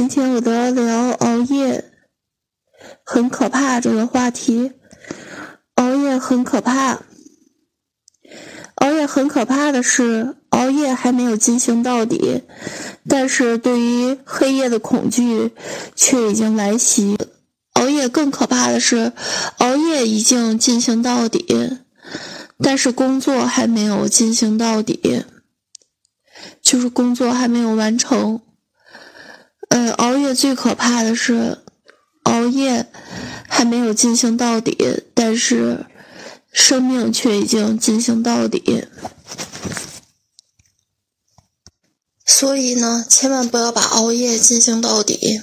今天我都要聊熬夜，很可怕这个话题。熬夜很可怕，熬夜很可怕的是，熬夜还没有进行到底，但是对于黑夜的恐惧却已经来袭。熬夜更可怕的是，熬夜已经进行到底，但是工作还没有进行到底，就是工作还没有完成。熬夜最可怕的是，熬夜还没有进行到底，但是生命却已经进行到底。所以呢，千万不要把熬夜进行到底。